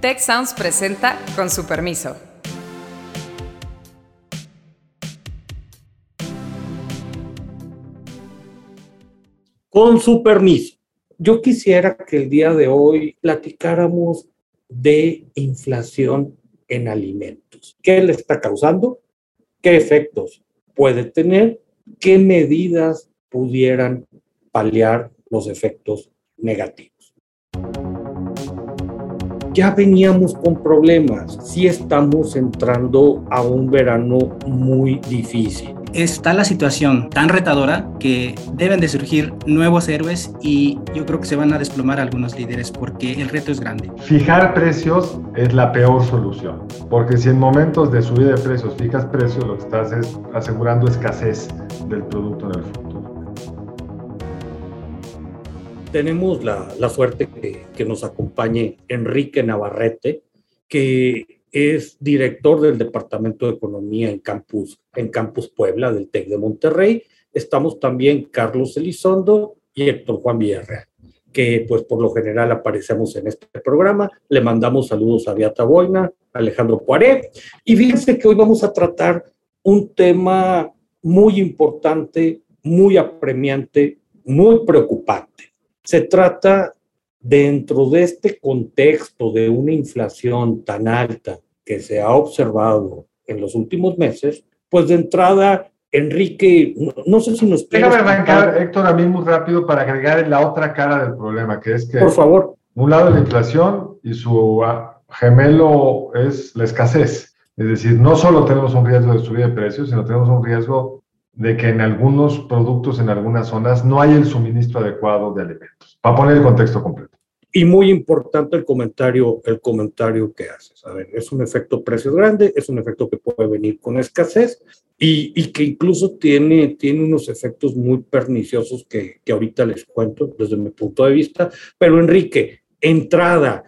Tech Sounds presenta con su permiso. Con su permiso, yo quisiera que el día de hoy platicáramos de inflación en alimentos. ¿Qué le está causando? ¿Qué efectos puede tener? ¿Qué medidas pudieran paliar los efectos negativos? Ya veníamos con problemas, sí estamos entrando a un verano muy difícil. Está la situación tan retadora que deben de surgir nuevos héroes y yo creo que se van a desplomar algunos líderes porque el reto es grande. Fijar precios es la peor solución, porque si en momentos de subida de precios fijas precios, lo que estás es asegurando escasez del producto en el futuro tenemos la, suerte que, que, nos acompañe Enrique Navarrete, que es director del Departamento de Economía en Campus, en Campus Puebla del TEC de Monterrey. Estamos también Carlos Elizondo y Héctor Juan Villarreal, que pues por lo general aparecemos en este programa. Le mandamos saludos a Beata Boina, Alejandro Poiré. Y fíjense que hoy vamos a tratar un tema muy importante, muy apremiante, muy preocupante se trata dentro de este contexto de una inflación tan alta que se ha observado en los últimos meses, pues de entrada, Enrique, no, sé si nos... Déjame arrancar, Héctor, a mí muy rápido para agregar la otra cara del problema, que es que... Por favor. Un lado la inflación y su ah, gemelo es la escasez. Es decir, no solo tenemos un riesgo de subida de precios, sino tenemos un riesgo de que en algunos productos, en algunas zonas, no hay el suministro adecuado de alimentos. Para poner el contexto completo. Y muy importante el comentario, el comentario que haces. A ver, es un efecto precios grande, es un efecto que puede venir con escasez y, y que incluso tiene, tiene unos efectos muy perniciosos que, que ahorita les cuento desde mi punto de vista. Pero Enrique, entrada,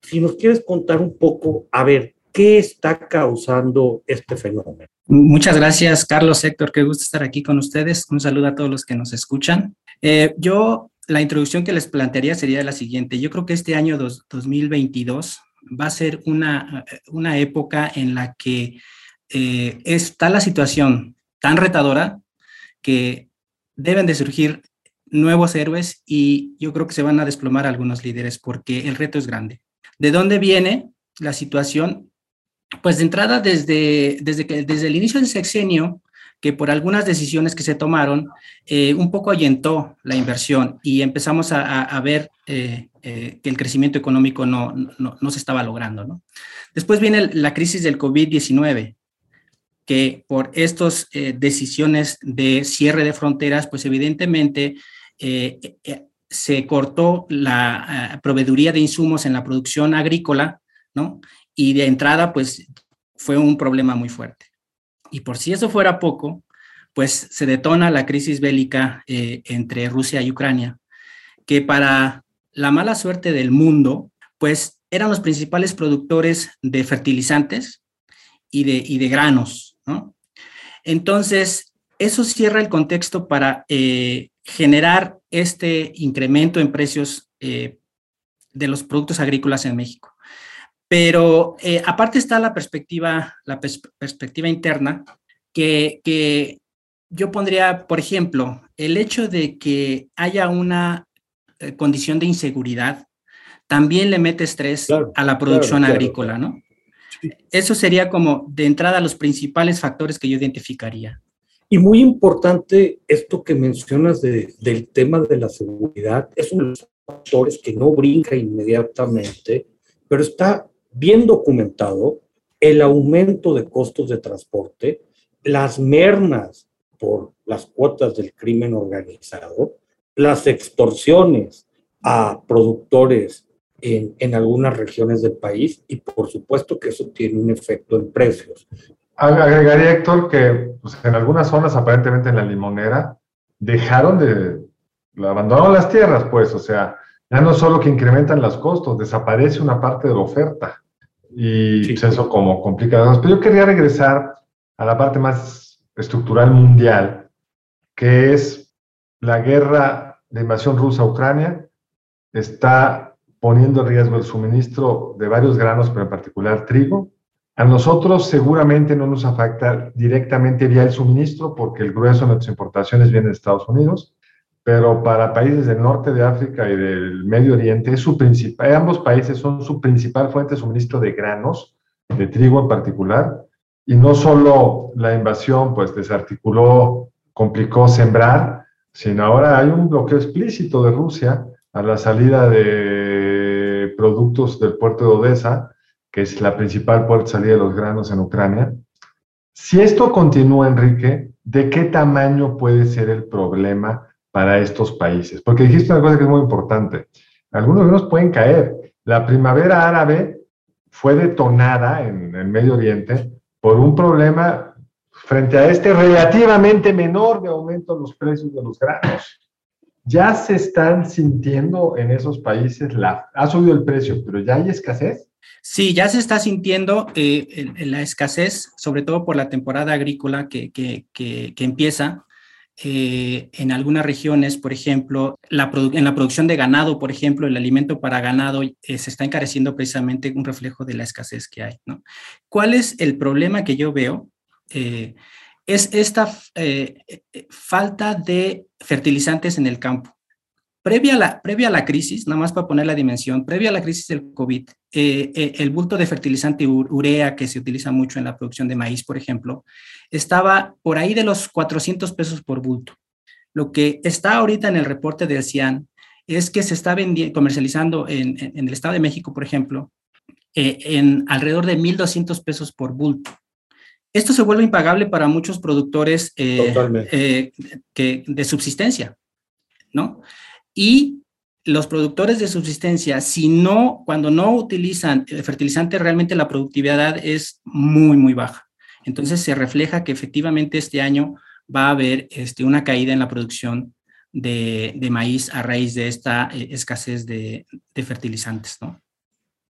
si nos quieres contar un poco, a ver, ¿qué está causando este fenómeno? Muchas gracias, Carlos, Héctor, qué gusto estar aquí con ustedes. Un saludo a todos los que nos escuchan. Eh, yo, la introducción que les plantearía sería la siguiente. Yo creo que este año 2022 va a ser una, una época en la que eh, está la situación tan retadora que deben de surgir nuevos héroes y yo creo que se van a desplomar algunos líderes porque el reto es grande. ¿De dónde viene la situación? Pues de entrada, desde, desde, desde el inicio del sexenio, que por algunas decisiones que se tomaron, eh, un poco ahuyentó la inversión y empezamos a, a, ver eh, eh, que el crecimiento económico no, no, no, se estaba logrando. ¿no? Después viene la crisis del COVID-19, que por estas decisiones de cierre de fronteras, pues evidentemente se cortó la proveeduría de insumos en la producción agrícola, ¿no? Y de entrada, pues fue un problema muy fuerte. Y por si eso fuera poco, pues se detona la crisis bélica eh, entre Rusia y Ucrania, que para la mala suerte del mundo, pues eran los principales productores de fertilizantes y de, y de granos, ¿no? Entonces, eso cierra el contexto para eh, generar este incremento en precios eh, de los productos agrícolas en México. Pero eh, aparte está la perspectiva, la perspectiva interna, que, que, yo pondría, por ejemplo, el hecho de que haya una eh, condición de inseguridad también le mete estrés claro, a la producción claro, agrícola, claro. ¿no? Sí. Eso sería como de entrada los principales factores que yo identificaría. Y muy importante esto que mencionas de, del tema de la seguridad, es uno de los factores que no brinca inmediatamente, pero está bien documentado el aumento de costos de transporte, las mermas por las cuotas del crimen organizado, las extorsiones a productores en, en, algunas regiones del país y por supuesto que eso tiene un efecto en precios. Agregaría, Héctor, que pues, en algunas zonas, aparentemente en la limonera, dejaron de, abandonaron las tierras, pues, o sea, ya no solo que incrementan los costos, desaparece una parte de la oferta y sí. pues eso como complica. Pero yo quería regresar a la parte más estructural mundial, que es la guerra de invasión rusa a Ucrania, está poniendo en riesgo el suministro de varios granos, pero en particular trigo. A nosotros seguramente no nos afecta directamente vía el suministro porque el grueso de nuestras importaciones viene de Estados Unidos, pero para países del norte de África y del Medio Oriente, es su principal, ambos países son su principal fuente de suministro de granos, de trigo en particular, y no solo la invasión pues desarticuló, complicó sembrar, sino ahora hay un bloqueo explícito de Rusia a la salida de productos del puerto de Odessa, que es la principal puerta de salida de los granos en Ucrania. Si esto continúa, Enrique, ¿de qué tamaño puede ser el problema para estos países? Porque dijiste una cosa que es muy importante. Algunos de ellos pueden caer. La primavera árabe fue detonada en el Medio Oriente por un problema frente a este relativamente menor de aumento de los precios de los granos. Ya se están sintiendo en esos países, la, ha subido el precio, pero ya hay escasez. Sí, ya se está sintiendo eh, la escasez, sobre todo por la temporada agrícola que, que, que, empieza. Eh, en algunas regiones, por ejemplo, en la producción de ganado, por ejemplo, el alimento para ganado eh, se está encareciendo precisamente un reflejo de la escasez que hay. ¿no? ¿Cuál es el problema que yo veo? es esta falta de fertilizantes en el campo. Previa a, la, previa a la crisis, nada más para poner la dimensión, previa a la crisis del COVID, eh, eh, el bulto de fertilizante urea que se utiliza mucho en la producción de maíz, por ejemplo, estaba por ahí de los 400 pesos por bulto. Lo que está ahorita en el reporte del CIAN es que se está comercializando en, el Estado de México, por ejemplo, eh, en alrededor de 1.200 pesos por bulto. Esto se vuelve impagable para muchos productores que, de subsistencia, ¿no? Y los productores de subsistencia, si no, cuando no utilizan fertilizante, realmente la productividad es muy, muy baja. Entonces se refleja que efectivamente este año va a haber este, una caída en la producción de, maíz a raíz de esta eh, escasez de, fertilizantes, ¿no?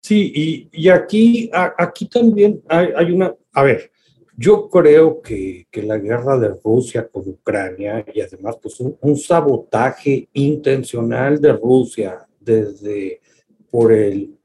Sí, y, aquí, aquí también hay, hay, una, a ver, yo creo que, que, la guerra de Rusia con Ucrania y además pues un, sabotaje intencional de Rusia desde por el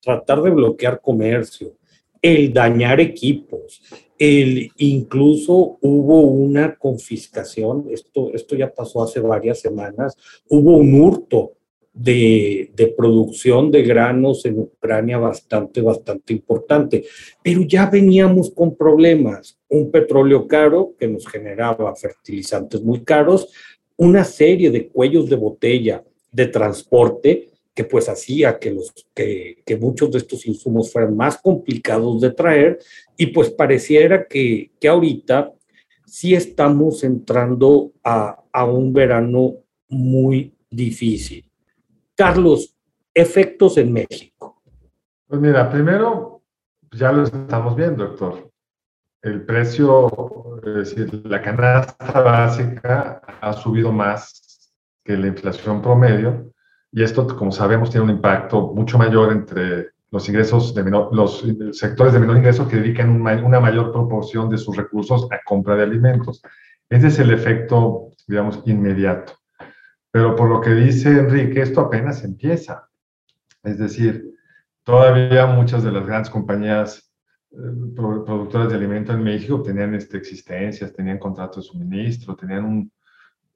tratar de bloquear comercio, el dañar equipos, el incluso hubo una confiscación, esto, esto ya pasó hace varias semanas, hubo un hurto de, producción de granos en Ucrania bastante, bastante importante. Pero ya veníamos con problemas, un petróleo caro que nos generaba fertilizantes muy caros, una serie de cuellos de botella de transporte que pues hacía que, los, que, que muchos de estos insumos fueran más complicados de traer y pues pareciera que, que ahorita sí estamos entrando a, a un verano muy difícil. Carlos, efectos en México. Pues mira, primero, ya lo estamos viendo, doctor. El precio, es decir, la canasta básica ha subido más que la inflación promedio y esto, como sabemos, tiene un impacto mucho mayor entre los ingresos de menor, los sectores de menor ingreso que dedican una mayor proporción de sus recursos a compra de alimentos. Ese es el efecto, digamos, inmediato. Pero por lo que dice Enrique, esto apenas empieza. Es decir, todavía muchas de las grandes compañías eh, productoras de alimentos en México tenían este, existencias, tenían contratos de suministro, tenían un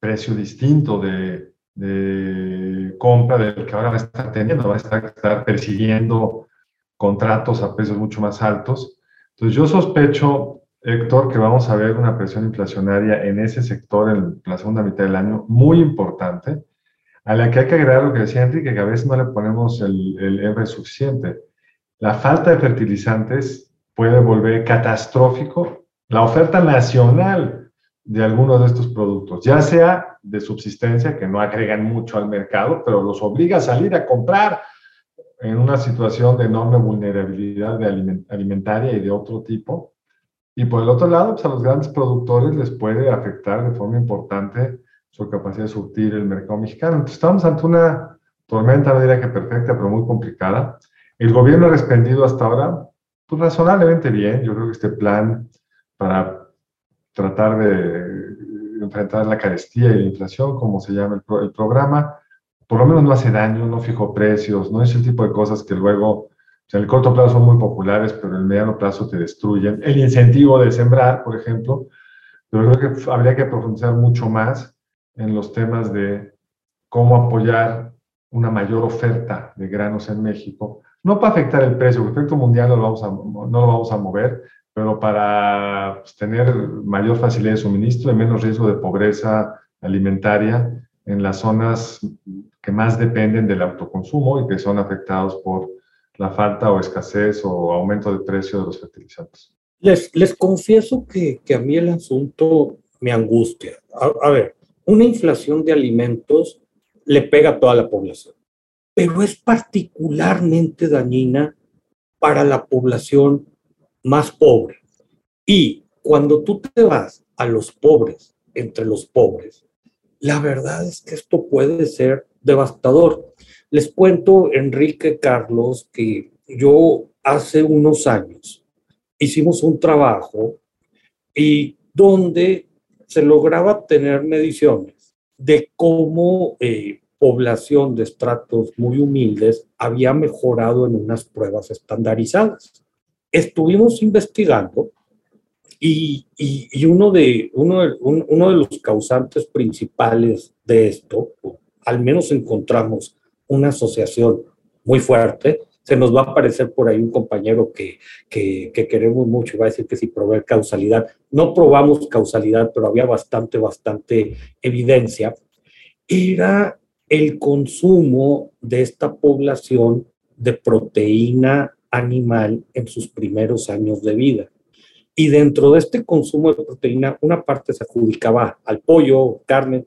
precio distinto de, compra del que ahora va a estar teniendo, va a estar persiguiendo contratos a precios mucho más altos. Entonces yo sospecho Héctor, que vamos a ver una presión inflacionaria en ese sector en la segunda mitad del año muy importante, a la que hay que agregar lo que decía Enrique, que a veces no le ponemos el, el suficiente. La falta de fertilizantes puede volver catastrófico la oferta nacional de algunos de estos productos, ya sea de subsistencia, que no agregan mucho al mercado, pero los obliga a salir a comprar en una situación de enorme vulnerabilidad alimentaria y de otro tipo, y por el otro lado, pues a los grandes productores les puede afectar de forma importante su capacidad de surtir el mercado mexicano. Entonces, estamos ante una tormenta, no diría que perfecta, pero muy complicada. El gobierno ha respondido hasta ahora pues, razonablemente bien. Yo creo que este plan para tratar de enfrentar la carestía y la inflación, como se llama el, programa, por lo menos no hace daño, no fijó precios, no es el tipo de cosas que luego, en el corto plazo son muy populares, pero en el mediano plazo te destruyen. El incentivo de sembrar, por ejemplo, pero creo que habría que profundizar mucho más en los temas de cómo apoyar una mayor oferta de granos en México, no para afectar el precio, el efecto mundial no lo vamos a, no lo vamos a mover, pero para pues, tener mayor facilidad de suministro y menos riesgo de pobreza alimentaria en las zonas que más dependen del autoconsumo y que son afectados por la falta o escasez o aumento de precio de los fertilizantes. Les, les confieso que, que a mí el asunto me angustia. A, a, ver, una inflación de alimentos le pega a toda la población, pero es particularmente dañina para la población más pobre. Y cuando tú te vas a los pobres, entre los pobres, la verdad es que esto puede ser devastador. Les cuento, Enrique Carlos, que yo hace unos años hicimos un trabajo y donde se lograba tener mediciones de cómo eh, población de estratos muy humildes había mejorado en unas pruebas estandarizadas. Estuvimos investigando y, uno, de, uno, de, uno de los causantes principales de esto, al menos encontramos una asociación muy fuerte, se nos va a aparecer por ahí un compañero que, que, que, queremos mucho y va a decir que si proveer causalidad. No probamos causalidad, pero había bastante, bastante evidencia. Era el consumo de esta población de proteína animal en sus primeros años de vida. Y dentro de este consumo de proteína, una parte se adjudicaba al pollo, carne,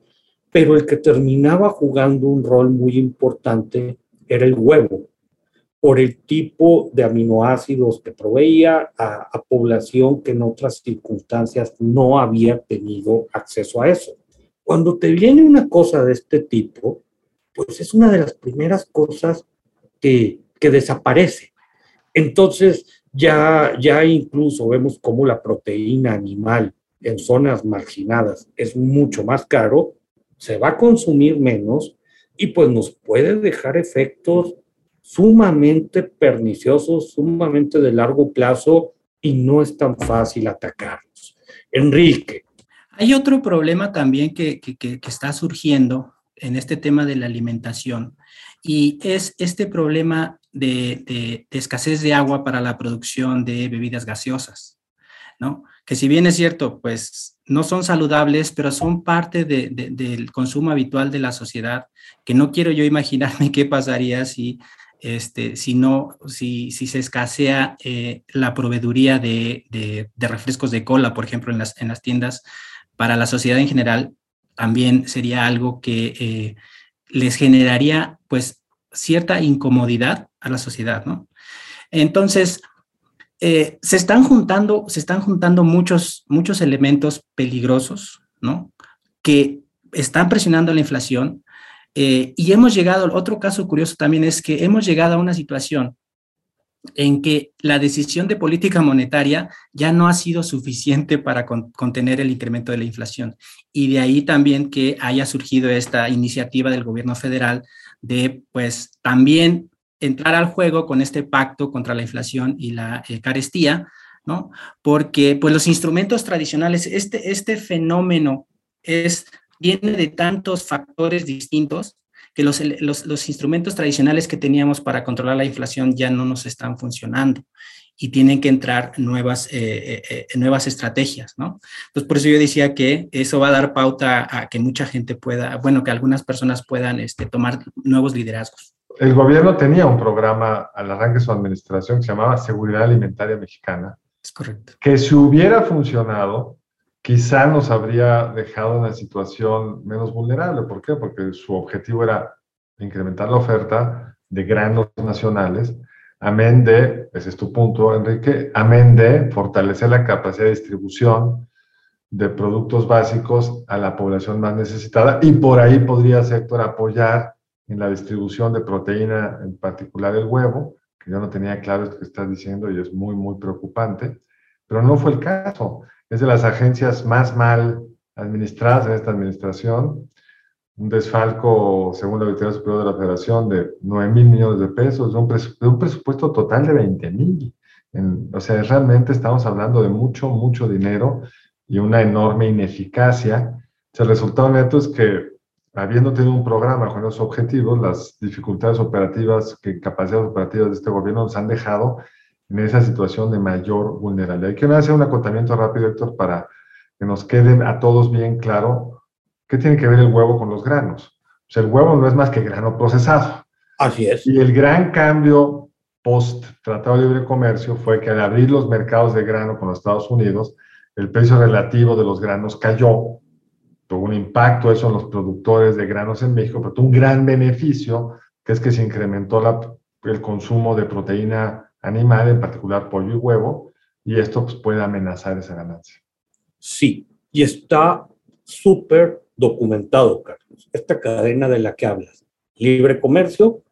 pero el que terminaba jugando un rol muy importante era el huevo, por el tipo de aminoácidos que proveía a, población que en otras circunstancias no había tenido acceso a eso. Cuando te viene una cosa de este tipo, pues es una de las primeras cosas que, que desaparece. Entonces, ya, ya incluso vemos cómo la proteína animal en zonas marginadas es mucho más caro, se va a consumir menos y pues nos puede dejar efectos sumamente perniciosos, sumamente de largo plazo y no es tan fácil atacarlos. Enrique. Hay otro problema también que, que, que, está surgiendo en este tema de la alimentación y es este problema de, de, de, escasez de agua para la producción de bebidas gaseosas, ¿no? Que si bien es cierto, pues no son saludables, pero son parte de, del consumo habitual de la sociedad, que no quiero yo imaginarme qué pasaría si, este, si, no, si, si se escasea eh, la proveeduría de, refrescos de cola, por ejemplo, en las, en las tiendas, para la sociedad en general, también sería algo que eh, les generaría, pues, cierta incomodidad a la sociedad, ¿no? Entonces, eh, se están juntando, se están juntando muchos, muchos elementos peligrosos, ¿no? Que están presionando la inflación eh, y hemos llegado, otro caso curioso también es que hemos llegado a una situación en que la decisión de política monetaria ya no ha sido suficiente para con, contener el incremento de la inflación. Y de ahí también que haya surgido esta iniciativa del gobierno federal de pues también entrar al juego con este pacto contra la inflación y la eh, carestía, ¿no? Porque pues los instrumentos tradicionales, este, este fenómeno es, viene de tantos factores distintos que los, los, instrumentos tradicionales que teníamos para controlar la inflación ya no nos están funcionando y tienen que entrar nuevas, eh, eh, nuevas estrategias, ¿no? Entonces, por eso yo decía que eso va a dar pauta a que mucha gente pueda, bueno, que algunas personas puedan este, tomar nuevos liderazgos. El gobierno tenía un programa al arranque de su administración que se llamaba Seguridad Alimentaria Mexicana. Es correcto. Que si hubiera funcionado, quizá nos habría dejado en una situación menos vulnerable. ¿Por qué? Porque su objetivo era incrementar la oferta de granos nacionales amén de, ese es tu punto, Enrique, amén de fortalecer la capacidad de distribución de productos básicos a la población más necesitada y por ahí podría sector apoyar en la distribución de proteína, en particular el huevo, que yo no tenía claro esto que estás diciendo y es muy, muy preocupante, pero no fue el caso. Es de las agencias más mal administradas en esta administración. un desfalco, según la Auditoría Superior de la Federación, de 9 mil millones de pesos, de un, de un presupuesto total de 20 mil. O sea, realmente estamos hablando de mucho, mucho dinero y una enorme ineficacia. el resultado neto es que, habiendo tenido un programa con esos objetivos, las dificultades operativas, que capacidades operativas de este gobierno nos han dejado en esa situación de mayor vulnerabilidad. Hay que hacer un acotamiento rápido, Héctor, para que nos quede a todos bien claro qué tiene que ver el huevo con los granos. O sea, el huevo no es más que grano procesado. Así es. Y el gran cambio post Tratado de Libre Comercio fue que al abrir los mercados de grano con los Estados Unidos, el precio relativo de los granos cayó. Tuvo un impacto eso en los productores de granos en México, pero tuvo un gran beneficio, que es que se incrementó el consumo de proteína animal, en particular pollo y huevo, y esto pues, puede amenazar esa ganancia. Sí, y está súper documentado, Carlos. Esta cadena de la que hablas, libre comercio,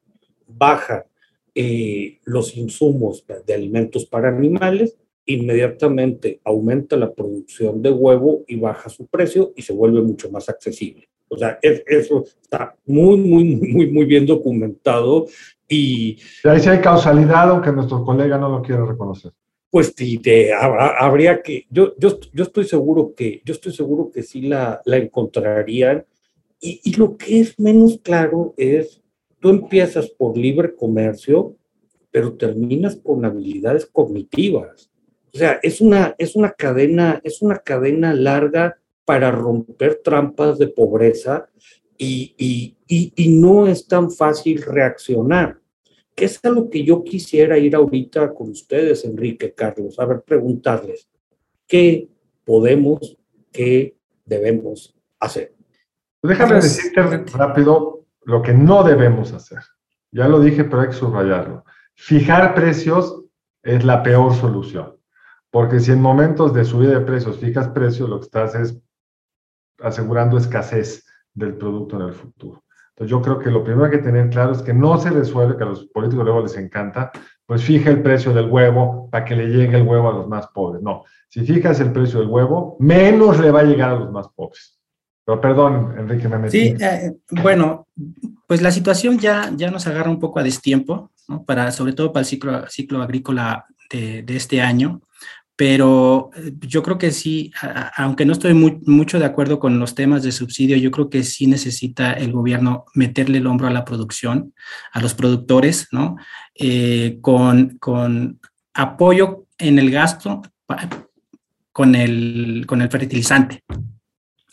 baja eh, los insumos de alimentos para animales, inmediatamente aumenta la producción de huevo y baja su precio y se vuelve mucho más accesible. O sea, eso está muy, muy, muy, muy bien documentado y... Ahí sí hay causalidad, aunque nuestro colega no lo quiera reconocer. Pues sí, habría que, yo, yo, yo, estoy seguro que, yo estoy seguro que sí la, la encontrarían. Y, y lo que es menos claro es Tú empiezas por libre comercio, pero terminas con habilidades cognitivas. O sea, es una, es una cadena, es una cadena larga para romper trampas de pobreza y, y, y, no es tan fácil reaccionar. ¿Qué es a lo que yo quisiera ir ahorita con ustedes, Enrique, Carlos? A ver, preguntarles, ¿qué podemos, qué debemos hacer? Déjame decirte rápido lo que no debemos hacer. Ya lo dije, pero hay que subrayarlo. Fijar precios es la peor solución, porque si en momentos de subida de precios fijas precios, lo que estás es asegurando escasez del producto en el futuro. Entonces yo creo que lo primero que hay que tener claro es que no se resuelve, que a los políticos luego les encanta, pues fija el precio del huevo para que le llegue el huevo a los más pobres. No, si fijas el precio del huevo, menos le va a llegar a los más pobres. Pero perdón, Enrique, me metí. Sí, eh, bueno, pues la situación ya, ya nos agarra un poco a destiempo, ¿no? para, sobre todo para el ciclo, ciclo agrícola de, de este año, pero eh, yo creo que sí, aunque no estoy muy, mucho de acuerdo con los temas de subsidio, yo creo que sí necesita el gobierno meterle el hombro a la producción, a los productores, ¿no? Eh, con, con apoyo en el gasto con el, con el fertilizante,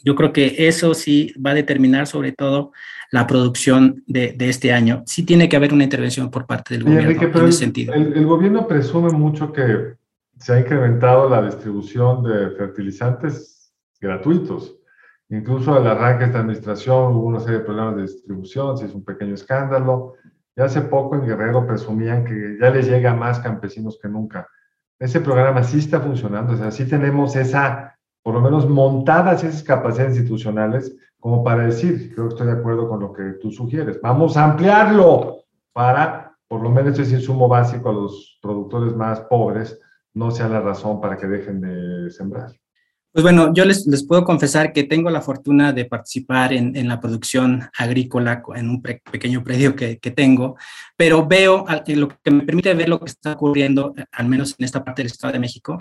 yo creo que eso sí va a determinar sobre todo la producción de, este año. Sí tiene que haber una intervención por parte del gobierno en ese el, sentido. El, gobierno presume mucho que se ha incrementado la distribución de fertilizantes gratuitos. Incluso al arranque de esta administración hubo una serie de problemas de distribución, si es un pequeño escándalo. Y hace poco en Guerrero presumían que ya les llega a más campesinos que nunca. Ese programa sí está funcionando, o sea, sí tenemos esa por lo menos montadas esas capacidades institucionales como para decir, creo que estoy de acuerdo con lo que tú sugieres, vamos a ampliarlo para, por lo menos ese insumo básico a los productores más pobres, no sea la razón para que dejen de sembrar. Pues bueno, yo les, les puedo confesar que tengo la fortuna de participar en, en la producción agrícola en un pequeño predio que, que, tengo, pero veo, lo que me permite ver lo que está ocurriendo, al menos en esta parte del Estado de México,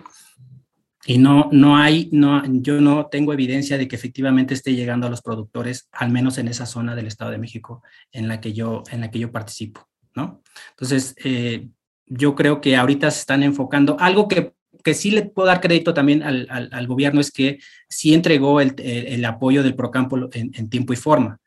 y no, no hay, no, yo no tengo evidencia de que efectivamente esté llegando a los productores, al menos en esa zona del Estado de México en la que yo, en la que yo participo, ¿no? Entonces, eh, yo creo que ahorita se están enfocando, algo que, que sí le puedo dar crédito también al, al, gobierno es que sí entregó el, el, apoyo del Procampo en, en, tiempo y forma.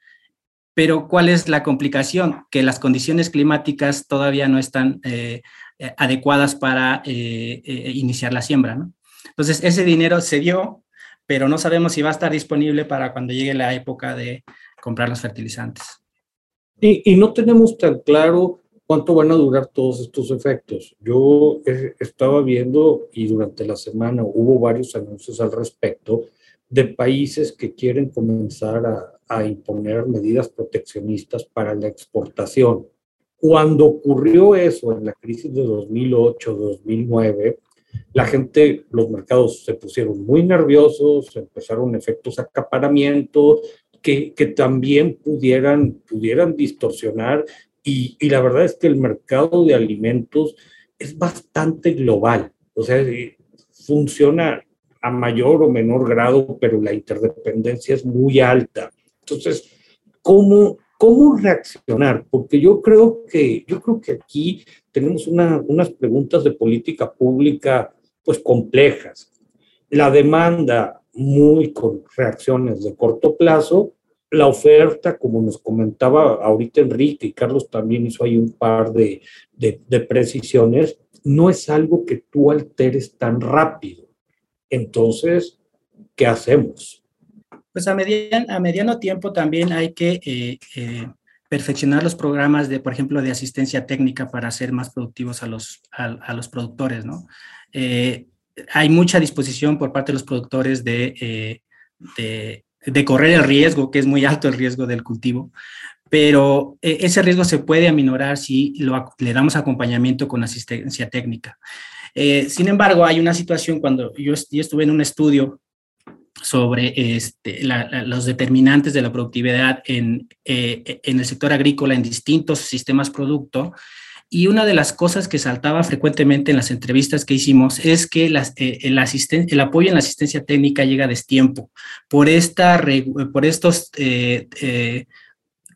Pero ¿cuál es la complicación? Que las condiciones climáticas todavía no están eh, eh, adecuadas para iniciar la siembra, ¿no? Entonces, ese dinero se dio, pero no sabemos si va a estar disponible para cuando llegue la época de comprar los fertilizantes. Y, y no tenemos tan claro cuánto van a durar todos estos efectos. Yo estaba viendo y durante la semana hubo varios anuncios al respecto de países que quieren comenzar a, imponer medidas proteccionistas para la exportación. Cuando ocurrió eso en la crisis de 2008-2009, la gente, los mercados se pusieron muy nerviosos, empezaron efectos acaparamiento, que, que también pudieran, pudieran distorsionar y, y, la verdad es que el mercado de alimentos es bastante global, o sea, funciona a mayor o menor grado, pero la interdependencia es muy alta. Entonces, ¿cómo, cómo reaccionar? Porque yo creo que, yo creo que aquí tenemos una, unas preguntas de política pública pues complejas. La demanda muy con reacciones de corto plazo, la oferta, como nos comentaba ahorita Enrique y Carlos también hizo ahí un par de, de, precisiones, no es algo que tú alteres tan rápido. Entonces, ¿qué hacemos? Pues a, mediano, tiempo también hay que eh, eh, perfeccionar los programas de, por ejemplo, de asistencia técnica para hacer más productivos a los, a, los productores, ¿no? Eh, hay mucha disposición por parte de los productores de, de, correr el riesgo, que es muy alto el riesgo del cultivo, pero ese riesgo se puede aminorar si le damos acompañamiento con asistencia técnica. Eh, sin embargo, hay una situación cuando yo, estuve en un estudio sobre este, los determinantes de la productividad en, eh, en, el sector agrícola en distintos sistemas producto. Y una de las cosas que saltaba frecuentemente en las entrevistas que hicimos es que las, eh, el, el, apoyo en la asistencia técnica llega a destiempo por, esta, por estos eh, eh,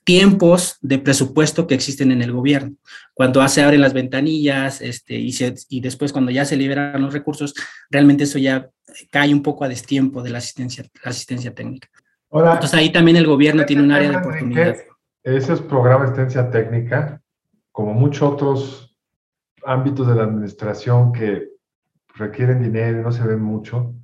tiempos de presupuesto que existen en el gobierno. Cuando se abren las ventanillas este, y, se, y después cuando ya se liberan los recursos, realmente eso ya cae un poco a destiempo de la asistencia, la asistencia técnica. Entonces ahí también el gobierno tiene un área de oportunidad. Esos programas de asistencia técnica, como muchos otros ámbitos de la administración que requieren dinero y no se ven mucho,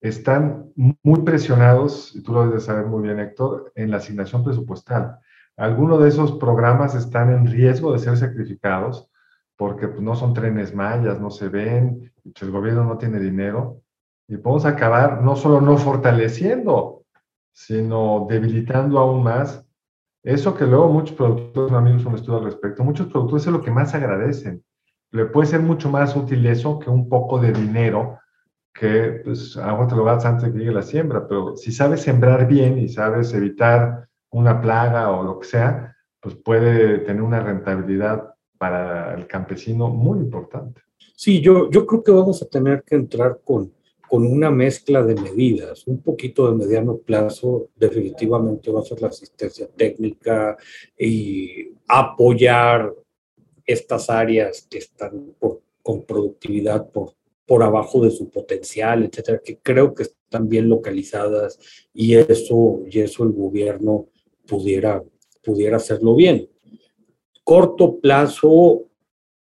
están muy presionados, y tú lo debes saber muy bien, Héctor, en la asignación presupuestal. Algunos de esos programas están en riesgo de ser sacrificados porque pues, no son trenes mayas, no se ven, el gobierno no tiene dinero y podemos acabar no solo no fortaleciendo, sino debilitando aún más eso que luego muchos productores, amigos, un estudio al respecto, muchos productores es lo que más agradecen. Le puede ser mucho más útil eso que un poco de dinero que, pues, a te lo vas antes de que llegue la siembra, pero si sabes sembrar bien y sabes evitar una plaga o lo que sea, pues puede tener una rentabilidad para el campesino muy importante. Sí, yo, yo creo que vamos a tener que entrar con, con una mezcla de medidas. Un poquito de mediano plazo definitivamente va a ser la asistencia técnica y apoyar estas áreas que están por, con productividad por, por abajo de su potencial, etcétera, que creo que están bien localizadas y eso, y eso el gobierno pudiera, pudiera hacerlo bien. Corto plazo,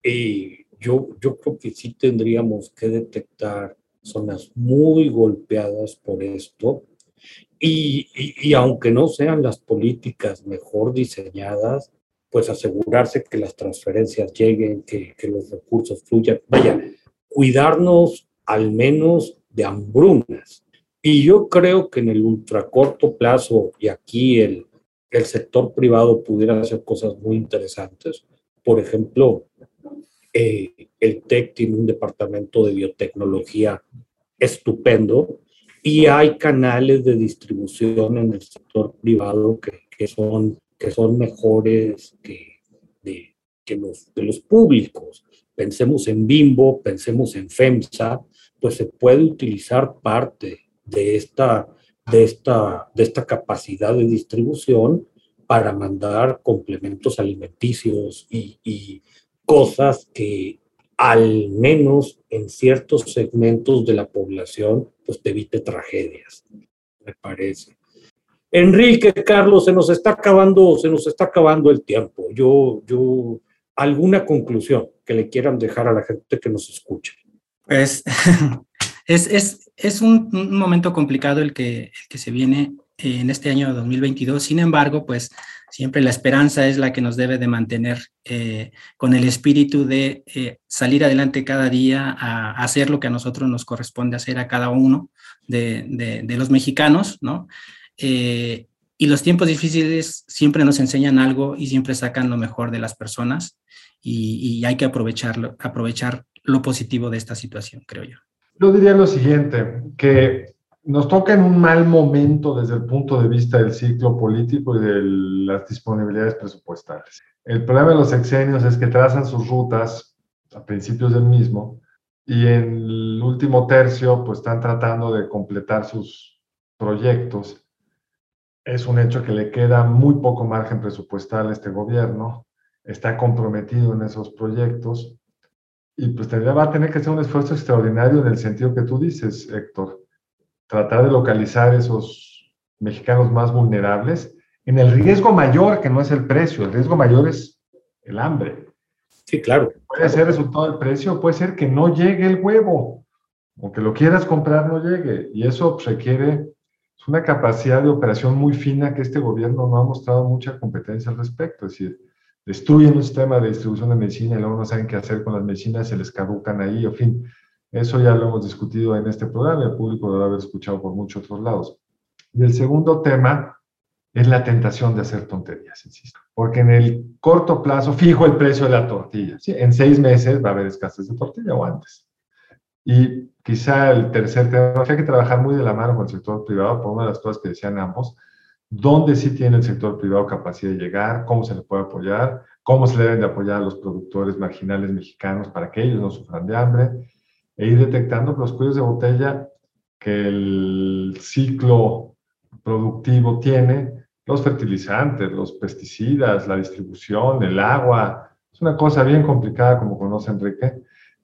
eh, yo, yo creo que sí tendríamos que detectar zonas muy golpeadas por esto y, y, y, aunque no sean las políticas mejor diseñadas, pues asegurarse que las transferencias lleguen, que, que los recursos fluyan. Vaya, cuidarnos al menos de hambrunas. Y yo creo que en el ultracorto plazo, y aquí el, el sector privado pudiera hacer cosas muy interesantes. Por ejemplo, eh, el TEC tiene un departamento de biotecnología estupendo y hay canales de distribución en el sector privado que, que son, que son mejores que, de, que, los, de los públicos. Pensemos en Bimbo, pensemos en FEMSA, pues se puede utilizar parte de esta de esta, de esta capacidad de distribución para mandar complementos alimenticios y, y cosas que al menos en ciertos segmentos de la población, pues te evite tragedias, me parece. Enrique, Carlos, se nos está acabando, se nos está acabando el tiempo. Yo, yo, alguna conclusión que le quieran dejar a la gente que nos escucha. Pues es, es, es un, un, momento complicado el que, el que se viene en este año 2022. Sin embargo, pues siempre la esperanza es la que nos debe de mantener eh, con el espíritu de eh, salir adelante cada día a, hacer lo que a nosotros nos corresponde hacer a cada uno de los mexicanos, ¿no? Eh, y los tiempos difíciles siempre nos enseñan algo y siempre sacan lo mejor de las personas y, y hay que aprovecharlo, aprovechar lo positivo de esta situación, creo yo. Yo diría lo siguiente, que nos toca en un mal momento desde el punto de vista del ciclo político y de las disponibilidades presupuestales. El problema de los sexenios es que trazan sus rutas a principios del mismo y en el último tercio pues están tratando de completar sus proyectos. Es un hecho que le queda muy poco margen presupuestal a este gobierno, está comprometido en esos proyectos y pues va a tener que hacer un esfuerzo extraordinario en el sentido que tú dices, Héctor, tratar de localizar esos mexicanos más vulnerables en el riesgo mayor, que no es el precio, el riesgo mayor es el hambre. Sí, claro. Puede ser resultado del precio, puede ser que no llegue el huevo, o que lo quieras comprar no llegue, y eso requiere una capacidad de operación muy fina que este gobierno no ha mostrado mucha competencia al respecto, es decir, destruyen un sistema de distribución de medicina y luego no saben qué hacer con las medicinas, se les caducan ahí, en fin, eso ya lo hemos discutido en este programa, el público lo debe haber escuchado por muchos otros lados. Y el segundo tema es la tentación de hacer tonterías, insisto, porque en el corto plazo fijo el precio de la tortilla, ¿sí? en seis meses va a haber escasez de tortilla o antes. Y quizá el tercer tema, hay que trabajar muy de la mano con el sector privado, por una de las cosas que decían ambos, dónde sí tiene el sector privado capacidad de llegar, cómo se le puede apoyar, cómo se le deben de apoyar a los productores marginales mexicanos para que ellos no sufran de hambre, e ir detectando los cuellos de botella que el ciclo productivo tiene, los fertilizantes, los pesticidas, la distribución, el agua. Es una cosa bien complicada, como conoce Enrique.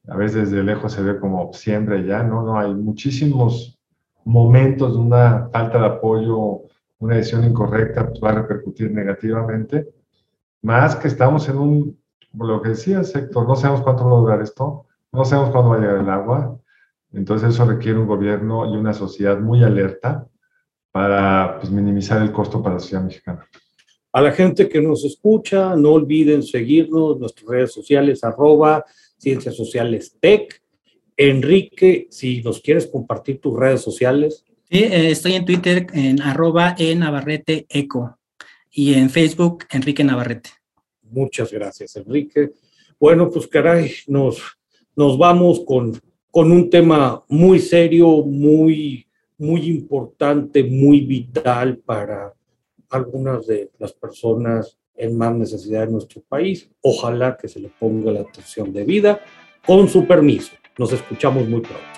A veces desde lejos se ve como siempre ya, ¿no? No hay muchísimos momentos de una falta de apoyo una decisión incorrecta pues, va a repercutir negativamente. Más que estamos en un, lo que decía sector, no sabemos cuánto va a durar esto, no sabemos cuándo va a llegar el agua. Entonces eso requiere un gobierno y una sociedad muy alerta para pues, minimizar el costo para la sociedad mexicana. A la gente que nos escucha, no olviden seguirnos en nuestras redes sociales, arroba Ciencias Sociales Tech. Enrique, si nos quieres compartir tus redes sociales. Sí, eh, estoy en Twitter en arroba e Navarrete Eco y en Facebook Enrique Navarrete. Muchas gracias, Enrique. Bueno, pues caray, nos, nos vamos con, con un tema muy serio, muy, muy importante, muy vital para algunas de las personas en más necesidad de nuestro país. Ojalá que se le ponga la atención debida. Con su permiso, nos escuchamos muy pronto.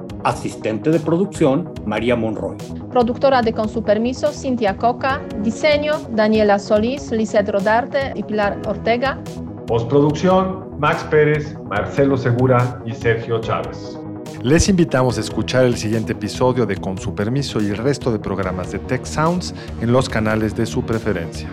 Asistente de producción, María Monroy. Productora de Con su permiso, Cintia Coca. Diseño, Daniela Solís, Lizeth Rodarte y Pilar Ortega. Postproducción, Max Pérez, Marcelo Segura y Sergio Chávez. Les invitamos a escuchar el siguiente episodio de Con su permiso y el resto de programas de Tech Sounds en los canales de su preferencia.